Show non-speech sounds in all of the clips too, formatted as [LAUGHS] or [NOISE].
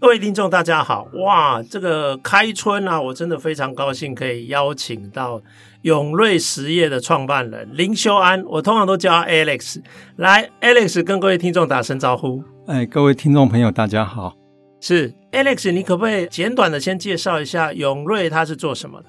各位听众，大家好！哇，这个开春啊，我真的非常高兴可以邀请到。永瑞实业的创办人林修安，我通常都叫他 Alex。来，Alex 跟各位听众打声招呼。哎，各位听众朋友，大家好。是 Alex，你可不可以简短的先介绍一下永瑞他是做什么的？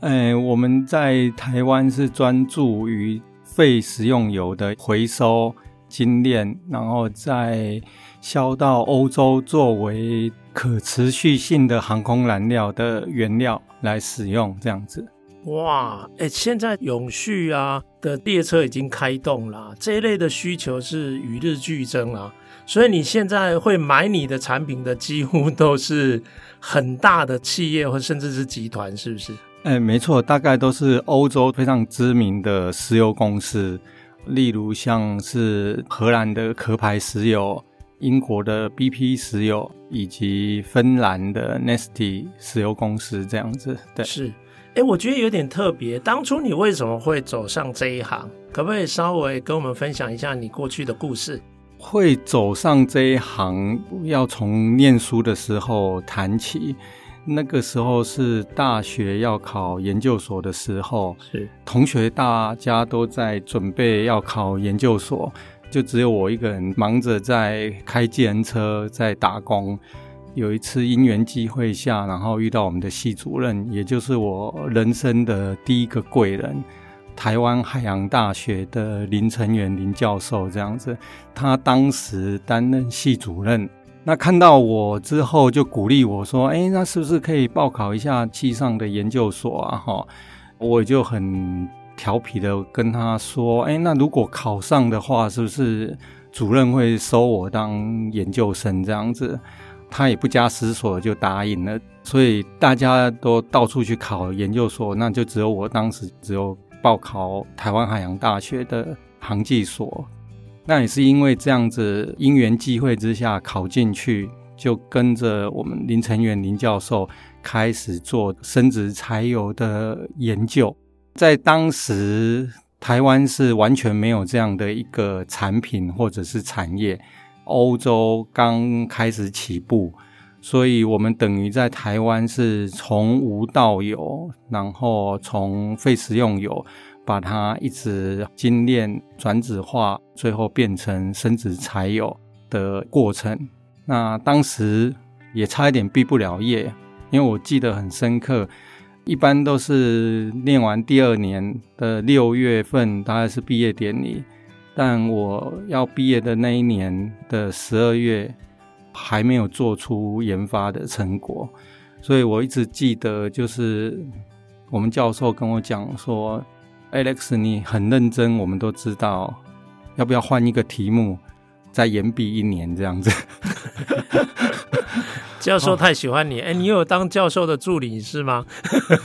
哎，我们在台湾是专注于废食用油的回收、精炼，然后再销到欧洲，作为可持续性的航空燃料的原料来使用，这样子。哇，哎，现在永续啊的列车已经开动了，这一类的需求是与日俱增啊，所以你现在会买你的产品的几乎都是很大的企业或甚至是集团，是不是？哎，没错，大概都是欧洲非常知名的石油公司，例如像是荷兰的壳牌石油、英国的 BP 石油以及芬兰的 Neste 石油公司这样子。对，是。哎，我觉得有点特别。当初你为什么会走上这一行？可不可以稍微跟我们分享一下你过去的故事？会走上这一行，要从念书的时候谈起。那个时候是大学要考研究所的时候，是同学大家都在准备要考研究所，就只有我一个人忙着在开计程车，在打工。有一次因缘际会下，然后遇到我们的系主任，也就是我人生的第一个贵人，台湾海洋大学的林成元林教授这样子。他当时担任系主任，那看到我之后就鼓励我说：“哎，那是不是可以报考一下系上的研究所啊？”哈，我就很调皮的跟他说：“哎，那如果考上的话，是不是主任会收我当研究生这样子？”他也不加思索就答应了，所以大家都到处去考研究所，那就只有我当时只有报考台湾海洋大学的航技所。那也是因为这样子因缘际会之下考进去，就跟着我们林成元林教授开始做生殖柴油的研究。在当时，台湾是完全没有这样的一个产品或者是产业。欧洲刚开始起步，所以我们等于在台湾是从无到有，然后从废食用油把它一直精炼、转子化，最后变成生质柴油的过程。那当时也差一点毕不了业，因为我记得很深刻，一般都是念完第二年的六月份，大概是毕业典礼。但我要毕业的那一年的十二月，还没有做出研发的成果，所以我一直记得，就是我们教授跟我讲说：“Alex，你很认真，我们都知道，要不要换一个题目，再延毕一年这样子。”教授太喜欢你，哎、哦，你有当教授的助理是吗？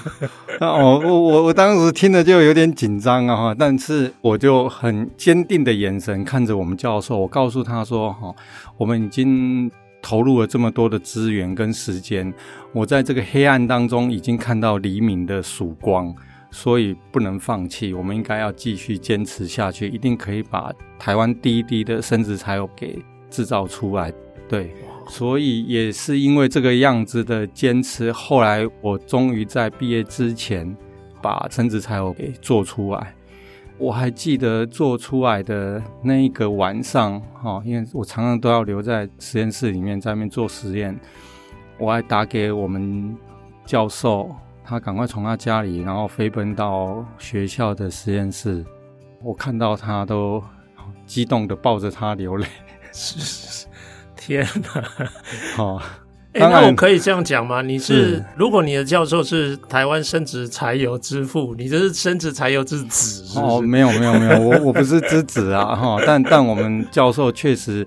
[LAUGHS] 哦，我我我当时听了就有点紧张啊，但是我就很坚定的眼神看着我们教授，我告诉他说：“哈，我们已经投入了这么多的资源跟时间，我在这个黑暗当中已经看到黎明的曙光，所以不能放弃，我们应该要继续坚持下去，一定可以把台湾第一滴的生殖柴油给制造出来。”对。所以也是因为这个样子的坚持，后来我终于在毕业之前把橙子柴油给做出来。我还记得做出来的那一个晚上，哈，因为我常常都要留在实验室里面在那边做实验，我还打给我们教授，他赶快从他家里然后飞奔到学校的实验室，我看到他都激动的抱着他流泪。是是是。天哪！哦，[LAUGHS] 哎、欸，那我可以这样讲吗？你是，是如果你的教授是台湾生质柴油之父，你这是生质柴油之子是是？哦，没有没有没有，我我不是之子啊 [LAUGHS] 哈。但但我们教授确实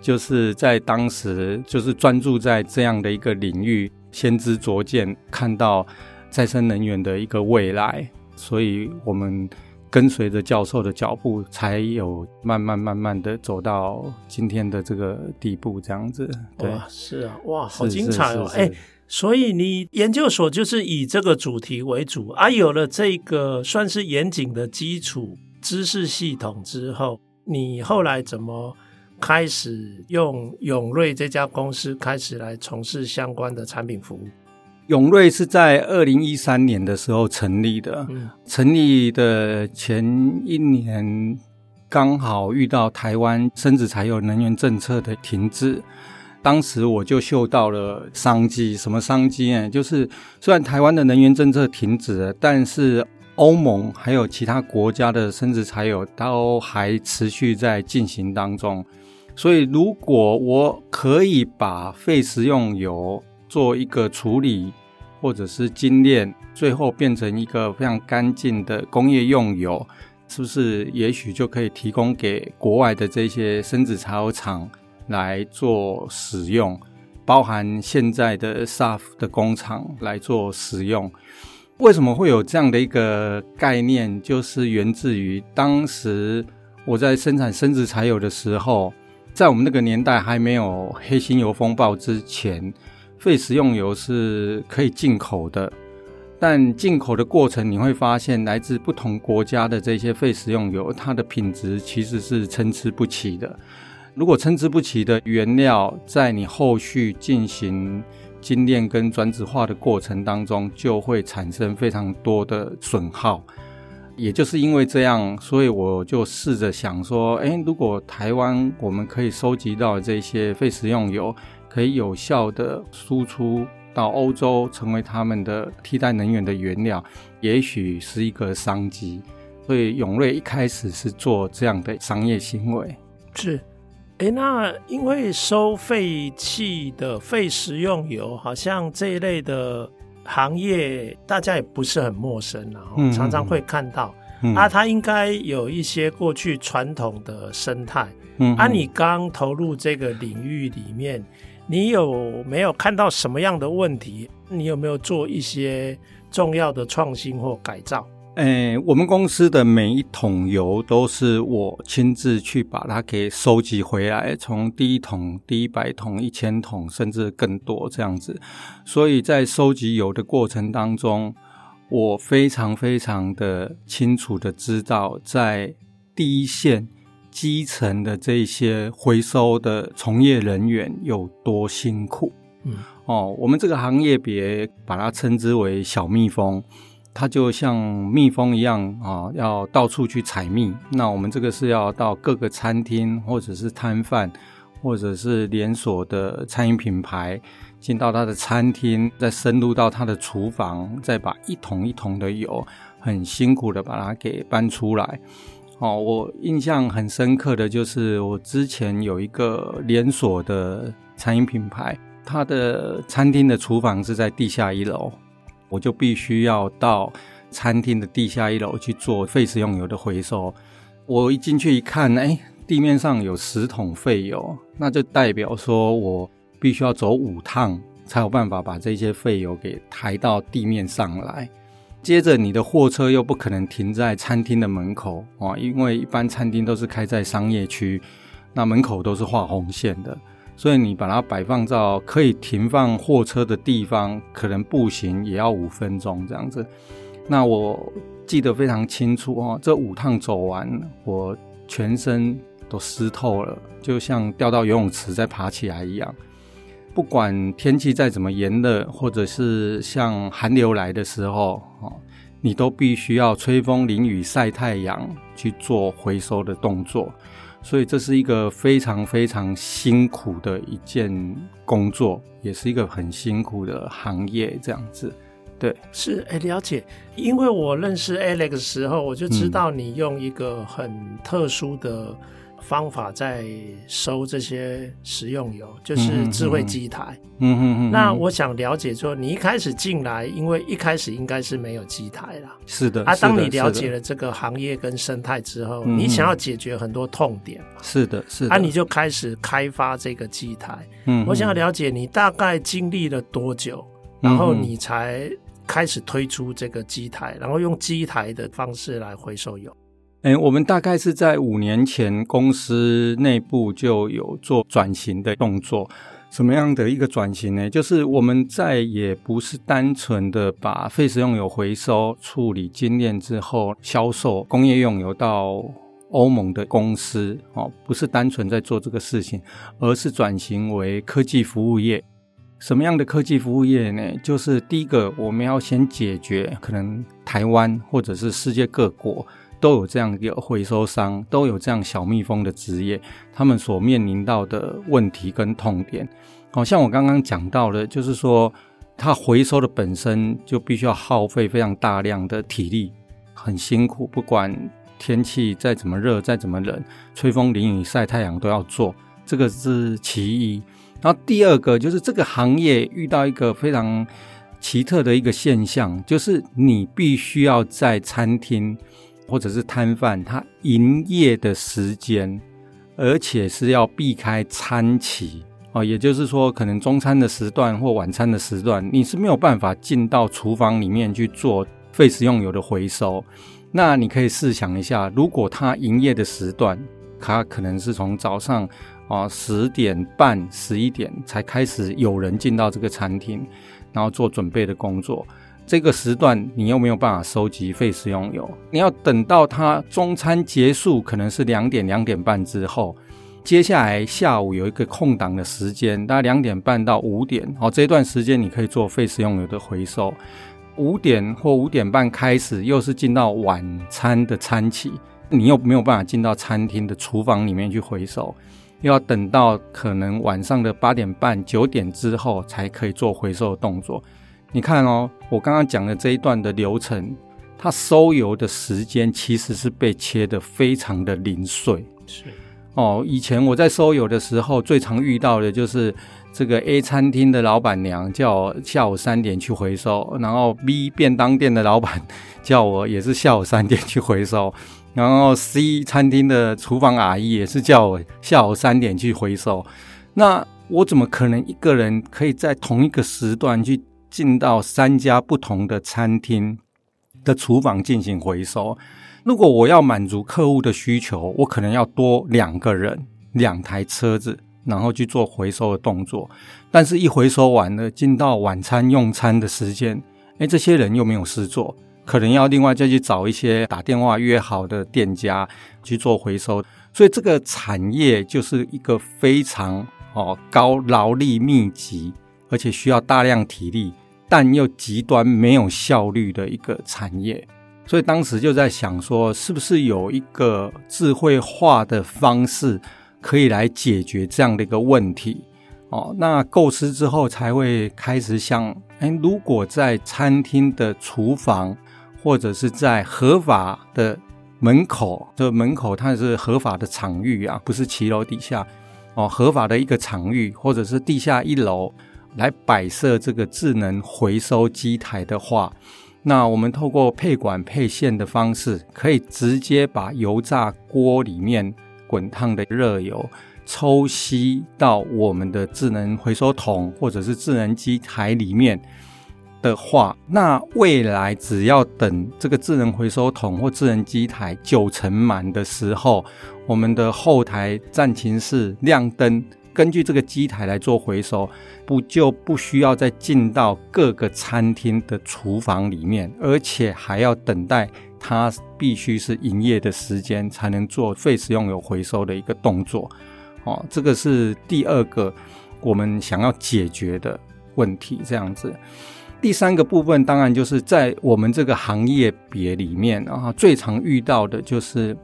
就是在当时就是专注在这样的一个领域，先知灼见，看到再生能源的一个未来，所以我们跟随着教授的脚步，才有慢慢慢慢的走到今天的这个地步，这样子。对，是啊，哇，好精彩哦！哎，所以你研究所就是以这个主题为主啊，有了这个算是严谨的基础知识系统之后，你后来怎么开始用永瑞这家公司开始来从事相关的产品服务？永瑞是在二零一三年的时候成立的，嗯、成立的前一年刚好遇到台湾生质柴油能源政策的停滞，当时我就嗅到了商机。什么商机呢？就是虽然台湾的能源政策停止了，但是欧盟还有其他国家的生质柴油都还持续在进行当中。所以，如果我可以把废食用油做一个处理，或者是精炼，最后变成一个非常干净的工业用油，是不是也许就可以提供给国外的这些生质柴油厂来做使用，包含现在的 SAF 的工厂来做使用？为什么会有这样的一个概念？就是源自于当时我在生产生质柴油的时候，在我们那个年代还没有黑心油风暴之前。废食用油是可以进口的，但进口的过程你会发现，来自不同国家的这些废食用油，它的品质其实是参差不齐的。如果参差不齐的原料，在你后续进行精炼跟转酯化的过程当中，就会产生非常多的损耗。也就是因为这样，所以我就试着想说，诶，如果台湾我们可以收集到这些废食用油，可以有效的输出到欧洲，成为他们的替代能源的原料，也许是一个商机。所以永瑞一开始是做这样的商业行为。是，哎，那因为收废弃的废食用油，好像这一类的行业大家也不是很陌生，然后常常会看到。嗯、啊，它应该有一些过去传统的生态。嗯，啊，你刚投入这个领域里面。你有没有看到什么样的问题？你有没有做一些重要的创新或改造？诶、我们公司的每一桶油都是我亲自去把它给收集回来，从第一桶、第一百桶、一千桶，甚至更多这样子。所以在收集油的过程当中，我非常非常的清楚的知道，在第一线。基层的这些回收的从业人员有多辛苦？嗯，哦，我们这个行业别把它称之为小蜜蜂，它就像蜜蜂一样啊、哦，要到处去采蜜。那我们这个是要到各个餐厅，或者是摊贩，或者是连锁的餐饮品牌，进到他的餐厅，再深入到他的厨房，再把一桶一桶的油，很辛苦的把它给搬出来。哦，我印象很深刻的就是我之前有一个连锁的餐饮品牌，它的餐厅的厨房是在地下一楼，我就必须要到餐厅的地下一楼去做废食用油的回收。我一进去一看，哎，地面上有十桶废油，那就代表说我必须要走五趟才有办法把这些废油给抬到地面上来。接着，你的货车又不可能停在餐厅的门口啊，因为一般餐厅都是开在商业区，那门口都是画红线的，所以你把它摆放到可以停放货车的地方，可能步行也要五分钟这样子。那我记得非常清楚哦，这五趟走完，我全身都湿透了，就像掉到游泳池再爬起来一样。不管天气再怎么炎热，或者是像寒流来的时候，哦，你都必须要吹风淋雨晒太阳去做回收的动作，所以这是一个非常非常辛苦的一件工作，也是一个很辛苦的行业。这样子，对，是哎，了解。因为我认识 Alex 的时候，我就知道你用一个很特殊的。方法在收这些食用油，就是智慧机台。嗯嗯嗯。那我想了解说，你一开始进来，因为一开始应该是没有机台啦。是的。啊，当你了解了这个行业跟生态之后，你想要解决很多痛点嘛。是的，是的。啊，你就开始开发这个机台。嗯。我想要了解你大概经历了多久，然后你才开始推出这个机台，然后用机台的方式来回收油。哎，我们大概是在五年前，公司内部就有做转型的动作。什么样的一个转型呢？就是我们再也不是单纯的把废食用油回收、处理、精炼之后销售工业用油到欧盟的公司哦，不是单纯在做这个事情，而是转型为科技服务业。什么样的科技服务业呢？就是第一个，我们要先解决可能台湾或者是世界各国。都有这样一个回收商，都有这样小蜜蜂的职业，他们所面临到的问题跟痛点，好像我刚刚讲到的，就是说，它回收的本身就必须要耗费非常大量的体力，很辛苦，不管天气再怎么热，再怎么冷，吹风淋雨晒太阳都要做，这个是其一。然后第二个就是这个行业遇到一个非常奇特的一个现象，就是你必须要在餐厅。或者是摊贩，他营业的时间，而且是要避开餐期哦，也就是说，可能中餐的时段或晚餐的时段，你是没有办法进到厨房里面去做废食用油的回收。那你可以试想一下，如果他营业的时段，他可能是从早上啊十点半、十一点才开始有人进到这个餐厅，然后做准备的工作。这个时段你又没有办法收集废食用油，你要等到它中餐结束，可能是两点两点半之后，接下来下午有一个空档的时间，大概两点半到五点，哦，这段时间你可以做废食用油的回收。五点或五点半开始，又是进到晚餐的餐期，你又没有办法进到餐厅的厨房里面去回收，又要等到可能晚上的八点半九点之后才可以做回收的动作。你看哦，我刚刚讲的这一段的流程，它收油的时间其实是被切得非常的零碎。是哦，以前我在收油的时候，最常遇到的就是这个 A 餐厅的老板娘叫我下午三点去回收，然后 B 便当店的老板叫我也是下午三点去回收，[LAUGHS] 然后 C 餐厅的厨房阿姨也是叫我下午三点去回收。那我怎么可能一个人可以在同一个时段去？进到三家不同的餐厅的厨房进行回收。如果我要满足客户的需求，我可能要多两个人、两台车子，然后去做回收的动作。但是，一回收完了，进到晚餐用餐的时间，诶，这些人又没有事做，可能要另外再去找一些打电话约好的店家去做回收。所以，这个产业就是一个非常哦高劳力密集，而且需要大量体力。但又极端没有效率的一个产业，所以当时就在想说，是不是有一个智慧化的方式可以来解决这样的一个问题？哦，那构思之后才会开始想，哎，如果在餐厅的厨房或者是在合法的门口，这门口它是合法的场域啊，不是骑楼底下哦，合法的一个场域，或者是地下一楼。来摆设这个智能回收机台的话，那我们透过配管配线的方式，可以直接把油炸锅里面滚烫的热油抽吸到我们的智能回收桶或者是智能机台里面的话，那未来只要等这个智能回收桶或智能机台九成满的时候，我们的后台战情室亮灯。根据这个机台来做回收，不就不需要再进到各个餐厅的厨房里面，而且还要等待它必须是营业的时间才能做废食用油回收的一个动作。哦，这个是第二个我们想要解决的问题。这样子，第三个部分当然就是在我们这个行业别里面啊，最常遇到的就是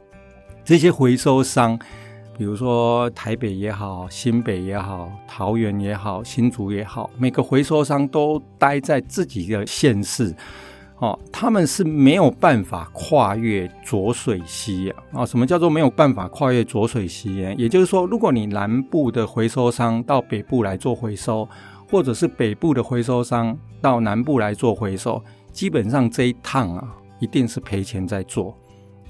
这些回收商。比如说台北也好，新北也好，桃园也好，新竹也好，每个回收商都待在自己的县市，哦，他们是没有办法跨越浊水溪啊！啊，什么叫做没有办法跨越浊水溪？也就是说，如果你南部的回收商到北部来做回收，或者是北部的回收商到南部来做回收，基本上这一趟啊，一定是赔钱在做，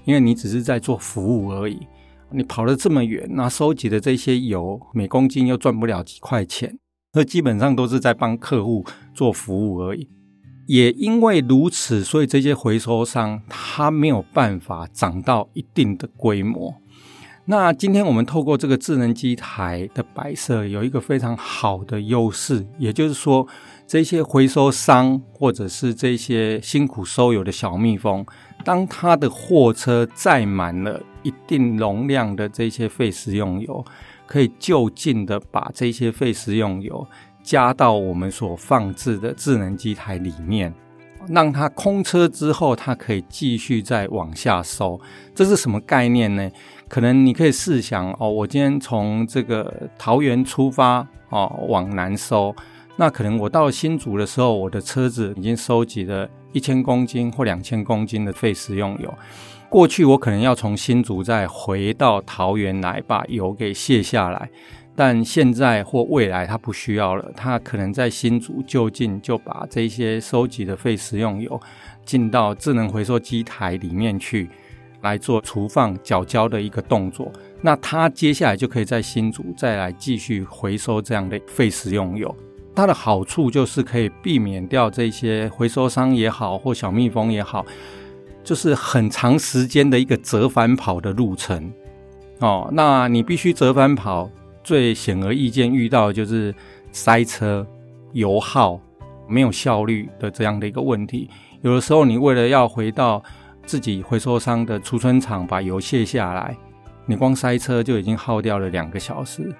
因为你只是在做服务而已。你跑了这么远，那收集的这些油，每公斤又赚不了几块钱，那基本上都是在帮客户做服务而已。也因为如此，所以这些回收商他没有办法涨到一定的规模。那今天我们透过这个智能机台的摆设，有一个非常好的优势，也就是说，这些回收商或者是这些辛苦收油的小蜜蜂，当他的货车载满了一定容量的这些废食用油，可以就近的把这些废食用油加到我们所放置的智能机台里面，让它空车之后，它可以继续再往下收。这是什么概念呢？可能你可以试想哦，我今天从这个桃园出发哦，往南收，那可能我到新竹的时候，我的车子已经收集了一千公斤或两千公斤的废食用油。过去我可能要从新竹再回到桃园来把油给卸下来，但现在或未来它不需要了，它可能在新竹就近就把这些收集的废食用油进到智能回收机台里面去。来做储放角胶的一个动作，那它接下来就可以在新竹再来继续回收这样的废食用油。它的好处就是可以避免掉这些回收商也好或小蜜蜂也好，就是很长时间的一个折返跑的路程。哦，那你必须折返跑，最显而易见遇到的就是塞车、油耗、没有效率的这样的一个问题。有的时候你为了要回到自己回收商的储存厂把油卸下来，你光塞车就已经耗掉了两个小时，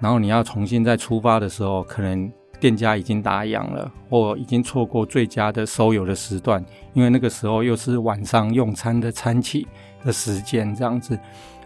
然后你要重新再出发的时候，可能店家已经打烊了，或已经错过最佳的收油的时段，因为那个时候又是晚上用餐的餐期的时间，这样子。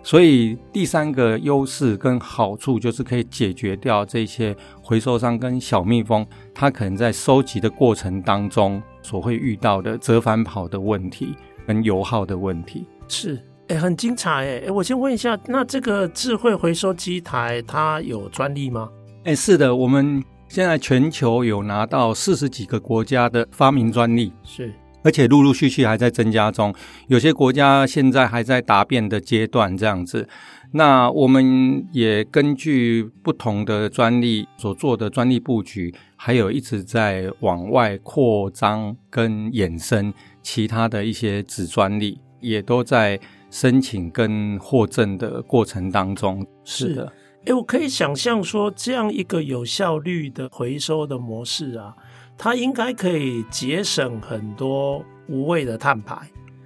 所以第三个优势跟好处就是可以解决掉这些回收商跟小蜜蜂，它可能在收集的过程当中所会遇到的折返跑的问题。跟油耗的问题是，哎、欸，很精彩，哎，哎，我先问一下，那这个智慧回收机台它有专利吗？哎、欸，是的，我们现在全球有拿到四十几个国家的发明专利，是，而且陆陆续续还在增加中，有些国家现在还在答辩的阶段，这样子。那我们也根据不同的专利所做的专利布局，还有一直在往外扩张跟衍生。其他的一些子专利也都在申请跟获证的过程当中。是的，哎，我可以想象说，这样一个有效率的回收的模式啊，它应该可以节省很多无谓的碳排。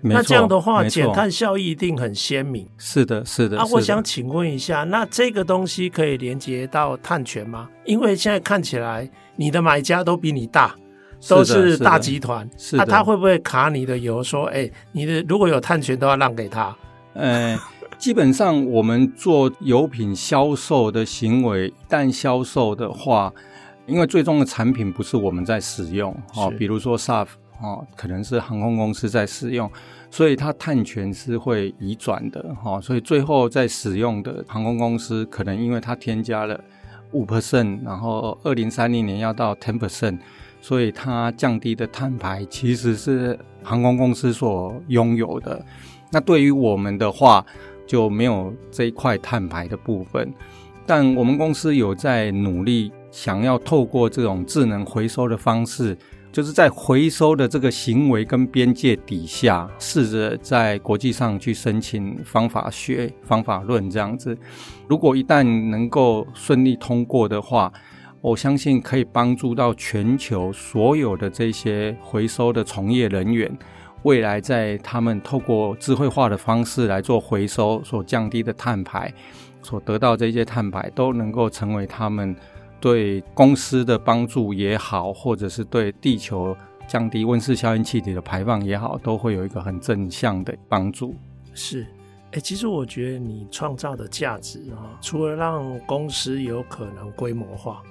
那这样的话，减碳效益一定很鲜明。是的，是的。啊，我想请问一下，那这个东西可以连接到碳权吗？因为现在看起来，你的买家都比你大。都是大集团，那、啊、他会不会卡你的油？说，哎、欸，你的如果有碳权都要让给他。呃，基本上我们做油品销售的行为，一旦销售的话，因为最终的产品不是我们在使用哦，比如说 SAF 哦，可能是航空公司在使用，所以它碳权是会移转的哈、哦，所以最后在使用的航空公司可能因为它添加了五 percent，然后二零三零年要到 ten percent。所以它降低的碳排其实是航空公司所拥有的。那对于我们的话，就没有这一块碳排的部分。但我们公司有在努力，想要透过这种智能回收的方式，就是在回收的这个行为跟边界底下，试着在国际上去申请方法学、方法论这样子。如果一旦能够顺利通过的话，我相信可以帮助到全球所有的这些回收的从业人员，未来在他们透过智慧化的方式来做回收，所降低的碳排，所得到这些碳排，都能够成为他们对公司的帮助也好，或者是对地球降低温室效应气体的排放也好，都会有一个很正向的帮助。是，哎、欸，其实我觉得你创造的价值啊，除了让公司有可能规模化。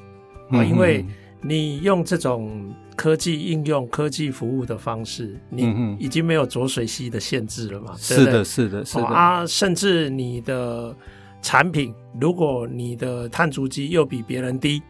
啊，因为你用这种科技应用、科技服务的方式，你已经没有浊水溪的限制了嘛？是的，是的，是的。啊，甚至你的产品，如果你的碳足迹又比别人低，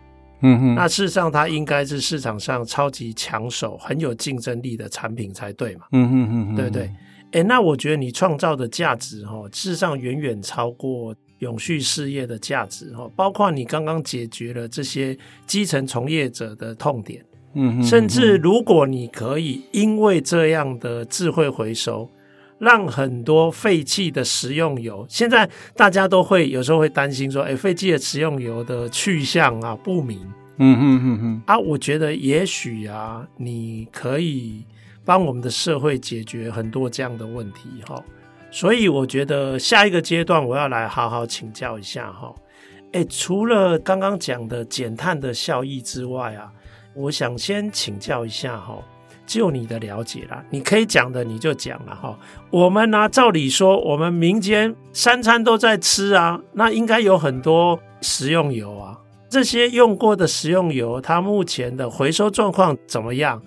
嗯哼，那事实上它应该是市场上超级抢手、很有竞争力的产品才对嘛？嗯哼哼，对不对？哎，那我觉得你创造的价值，哦，事实上远远超过。永续事业的价值哈，包括你刚刚解决了这些基层从业者的痛点，嗯哼，甚至如果你可以因为这样的智慧回收，让很多废弃的食用油，现在大家都会有时候会担心说，哎，废弃的食用油的去向啊不明。嗯哼哼哼，啊，我觉得也许啊，你可以帮我们的社会解决很多这样的问题哈。所以我觉得下一个阶段我要来好好请教一下哈。哎，除了刚刚讲的减碳的效益之外啊，我想先请教一下哈，就你的了解啦，你可以讲的你就讲了哈。我们呢，照理说我们民间三餐都在吃啊，那应该有很多食用油啊。这些用过的食用油，它目前的回收状况怎么样？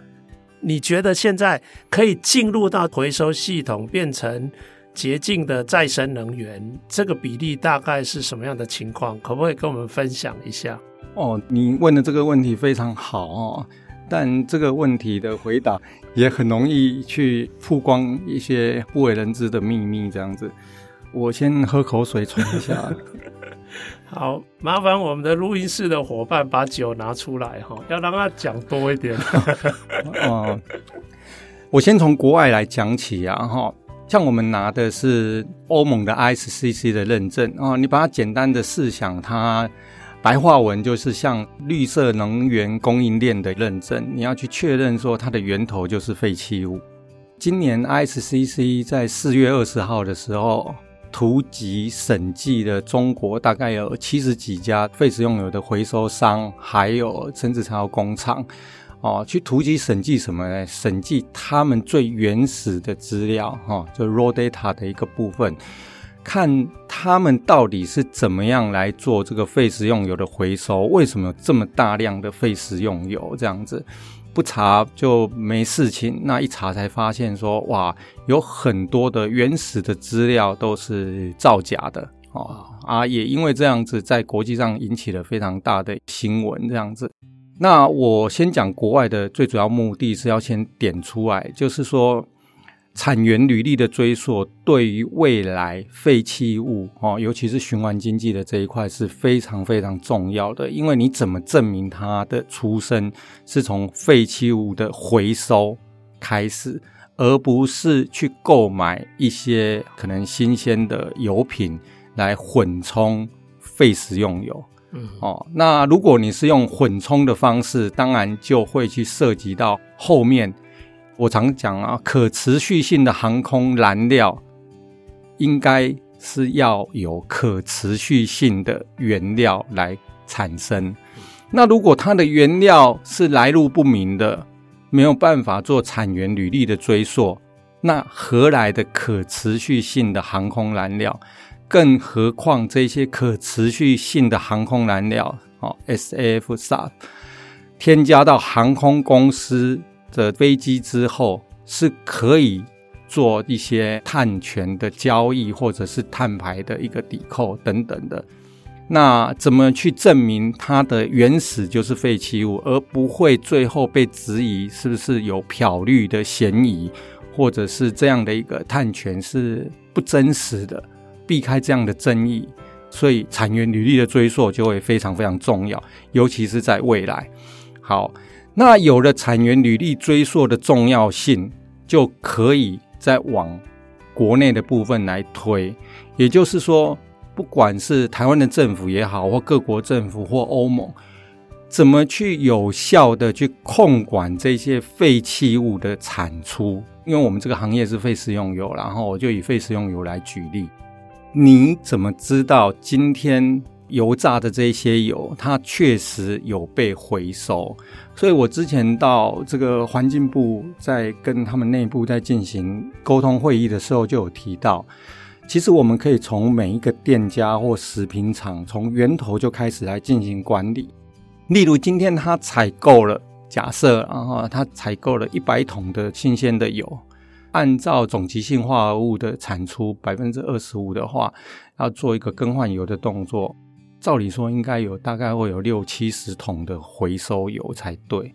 你觉得现在可以进入到回收系统，变成洁净的再生能源，这个比例大概是什么样的情况？可不可以跟我们分享一下？哦，你问的这个问题非常好哦，但这个问题的回答也很容易去曝光一些不为人知的秘密，这样子。我先喝口水喘一下。[LAUGHS] 好，麻烦我们的录音室的伙伴把酒拿出来哈，要让他讲多一点。[LAUGHS] 哦，我先从国外来讲起啊哈，像我们拿的是欧盟的 ISCC 的认证啊，你把它简单的试想，它白话文就是像绿色能源供应链的认证，你要去确认说它的源头就是废弃物。今年 ISCC 在四月二十号的时候。图集审计的中国大概有七十几家废食用油的回收商，还有生质材料工厂，哦，去图集审计什么呢？审计他们最原始的资料，哈、哦，就 raw data 的一个部分，看他们到底是怎么样来做这个废食用油的回收，为什么有这么大量的废食用油这样子？不查就没事情，那一查才发现说，哇，有很多的原始的资料都是造假的哦啊，也因为这样子，在国际上引起了非常大的新闻，这样子。那我先讲国外的最主要目的是要先点出来，就是说。产源履历的追溯对于未来废弃物哦，尤其是循环经济的这一块是非常非常重要的。因为你怎么证明它的出生是从废弃物的回收开始，而不是去购买一些可能新鲜的油品来混充废食用油。嗯，哦，那如果你是用混充的方式，当然就会去涉及到后面。我常讲啊，可持续性的航空燃料应该是要有可持续性的原料来产生。那如果它的原料是来路不明的，没有办法做产源履历的追溯，那何来的可持续性的航空燃料？更何况这些可持续性的航空燃料，哦，SAF、SAF，添加到航空公司。的飞机之后是可以做一些碳权的交易，或者是碳排的一个抵扣等等的。那怎么去证明它的原始就是废弃物，而不会最后被质疑是不是有漂绿的嫌疑，或者是这样的一个碳权是不真实的，避开这样的争议。所以产源履历的追溯就会非常非常重要，尤其是在未来。好。那有了产源履历追溯的重要性，就可以再往国内的部分来推。也就是说，不管是台湾的政府也好，或各国政府或欧盟，怎么去有效的去控管这些废弃物的产出？因为我们这个行业是废食用油，然后我就以废食用油来举例。你怎么知道今天？油炸的这些油，它确实有被回收，所以我之前到这个环境部在跟他们内部在进行沟通会议的时候，就有提到，其实我们可以从每一个店家或食品厂从源头就开始来进行管理。例如，今天他采购了，假设然后他采购了一百桶的新鲜的油，按照总极性化合物的产出百分之二十五的话，要做一个更换油的动作。照理说，应该有大概会有六七十桶的回收油才对。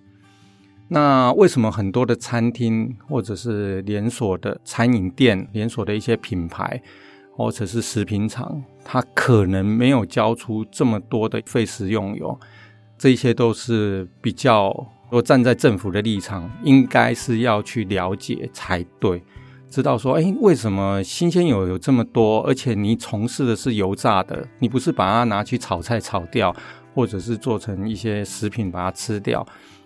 那为什么很多的餐厅或者是连锁的餐饮店、连锁的一些品牌，或者是食品厂，它可能没有交出这么多的废食用油？这些都是比较如果站在政府的立场，应该是要去了解才对，知道说，哎，为什么新鲜油有这么多？而且你从事的是油炸的，你不是把它拿去炒菜炒掉，或者是做成一些食品把它吃掉，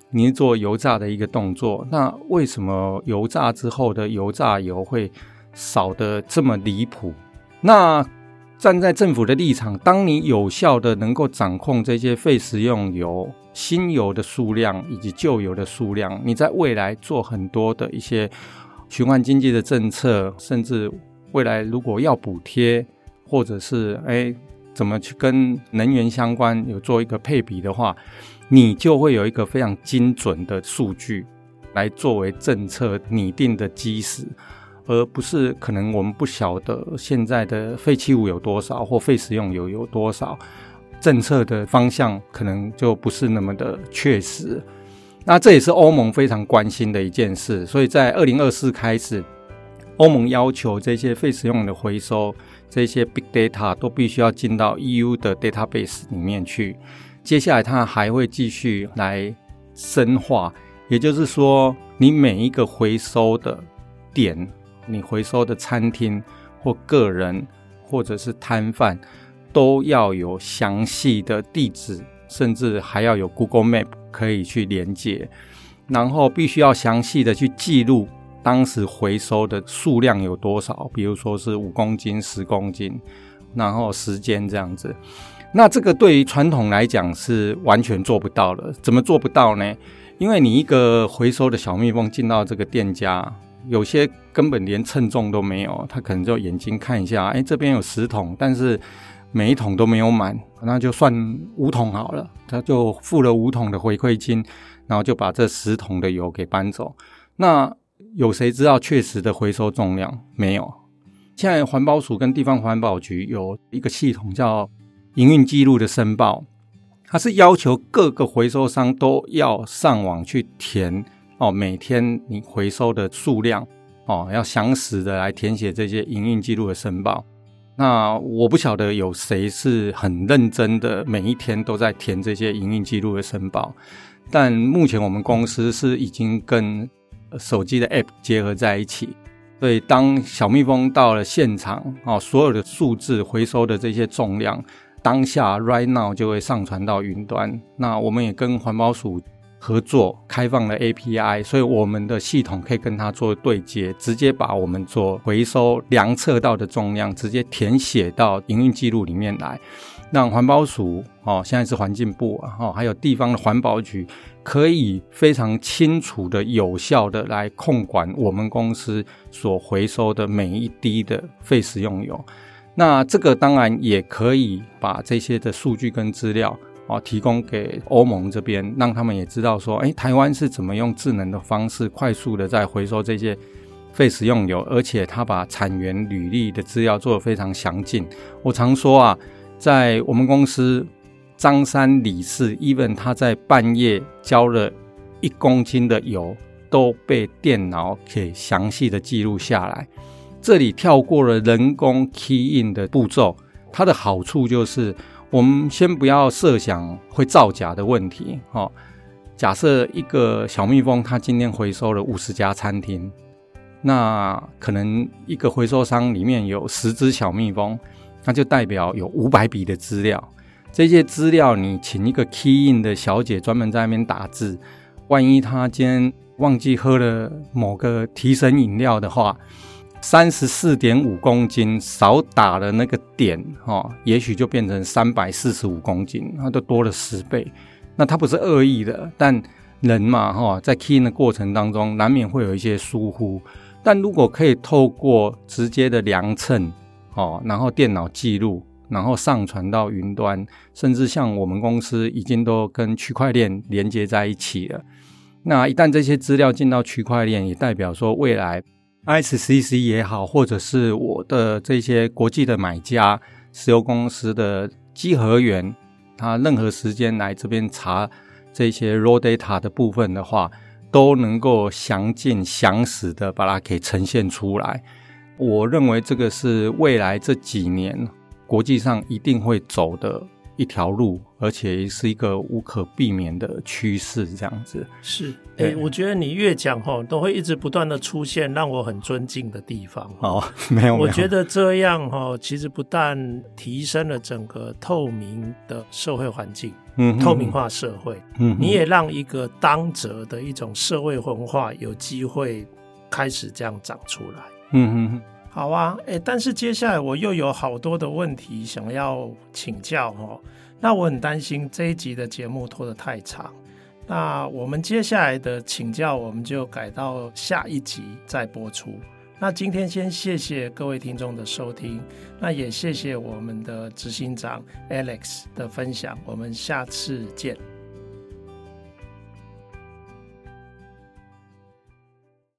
你做油炸的一个动作。那为什么油炸之后的油炸油会少得这么离谱？那站在政府的立场，当你有效的能够掌控这些废食用油、新油的数量以及旧油的数量，你在未来做很多的一些循环经济的政策，甚至未来如果要补贴，或者是哎怎么去跟能源相关有做一个配比的话，你就会有一个非常精准的数据来作为政策拟定的基石。而不是可能我们不晓得现在的废弃物有多少或废食用油有多少，政策的方向可能就不是那么的确实。那这也是欧盟非常关心的一件事，所以在二零二四开始，欧盟要求这些废食用的回收，这些 big data 都必须要进到 EU 的 database 里面去。接下来，它还会继续来深化，也就是说，你每一个回收的点。你回收的餐厅或个人或者是摊贩都要有详细的地址，甚至还要有 Google Map 可以去连接，然后必须要详细的去记录当时回收的数量有多少，比如说是五公斤、十公斤，然后时间这样子。那这个对于传统来讲是完全做不到的。怎么做不到呢？因为你一个回收的小蜜蜂进到这个店家。有些根本连称重都没有，他可能就眼睛看一下，哎，这边有十桶，但是每一桶都没有满，那就算五桶好了，他就付了五桶的回馈金，然后就把这十桶的油给搬走。那有谁知道确实的回收重量？没有。现在环保署跟地方环保局有一个系统叫营运记录的申报，它是要求各个回收商都要上网去填。哦，每天你回收的数量哦，要详实的来填写这些营运记录的申报。那我不晓得有谁是很认真的，每一天都在填这些营运记录的申报。但目前我们公司是已经跟手机的 App 结合在一起，所以当小蜜蜂到了现场哦，所有的数字回收的这些重量，当下 right now 就会上传到云端。那我们也跟环保署。合作开放了 API，所以我们的系统可以跟它做对接，直接把我们做回收量测到的重量直接填写到营运记录里面来，让环保署哦，现在是环境部啊，哦，还有地方的环保局可以非常清楚的、有效的来控管我们公司所回收的每一滴的废食用油。那这个当然也可以把这些的数据跟资料。哦，提供给欧盟这边，让他们也知道说，哎，台湾是怎么用智能的方式，快速的在回收这些废食用油，而且他把产源履历的资料做得非常详尽。我常说啊，在我们公司，张三李四，even 他在半夜交了一公斤的油，都被电脑给详细的记录下来。这里跳过了人工 key in 的步骤，它的好处就是。我们先不要设想会造假的问题，哈。假设一个小蜜蜂，它今天回收了五十家餐厅，那可能一个回收商里面有十只小蜜蜂，那就代表有五百笔的资料。这些资料你请一个 key in 的小姐专门在那边打字，万一她今天忘记喝了某个提神饮料的话。三十四点五公斤，少打了那个点，哈，也许就变成三百四十五公斤，那都多了十倍。那它不是恶意的，但人嘛，哈，在称的过程当中，难免会有一些疏忽。但如果可以透过直接的量秤，哦，然后电脑记录，然后上传到云端，甚至像我们公司已经都跟区块链连接在一起了。那一旦这些资料进到区块链，也代表说未来。ISCC 也好，或者是我的这些国际的买家、石油公司的稽核员，他任何时间来这边查这些 raw data 的部分的话，都能够详尽、详实的把它给呈现出来。我认为这个是未来这几年国际上一定会走的一条路，而且是一个无可避免的趋势，这样子。是，哎、欸，我觉得你越讲吼，都会一直不断的出现让我很尊敬的地方。哦，没有，我觉得这样哈，其实不但提升了整个透明的社会环境，嗯，透明化社会，嗯，你也让一个当责的一种社会文化有机会开始这样长出来。嗯嗯。好啊，哎，但是接下来我又有好多的问题想要请教哦。那我很担心这一集的节目拖得太长，那我们接下来的请教我们就改到下一集再播出。那今天先谢谢各位听众的收听，那也谢谢我们的执行长 Alex 的分享，我们下次见。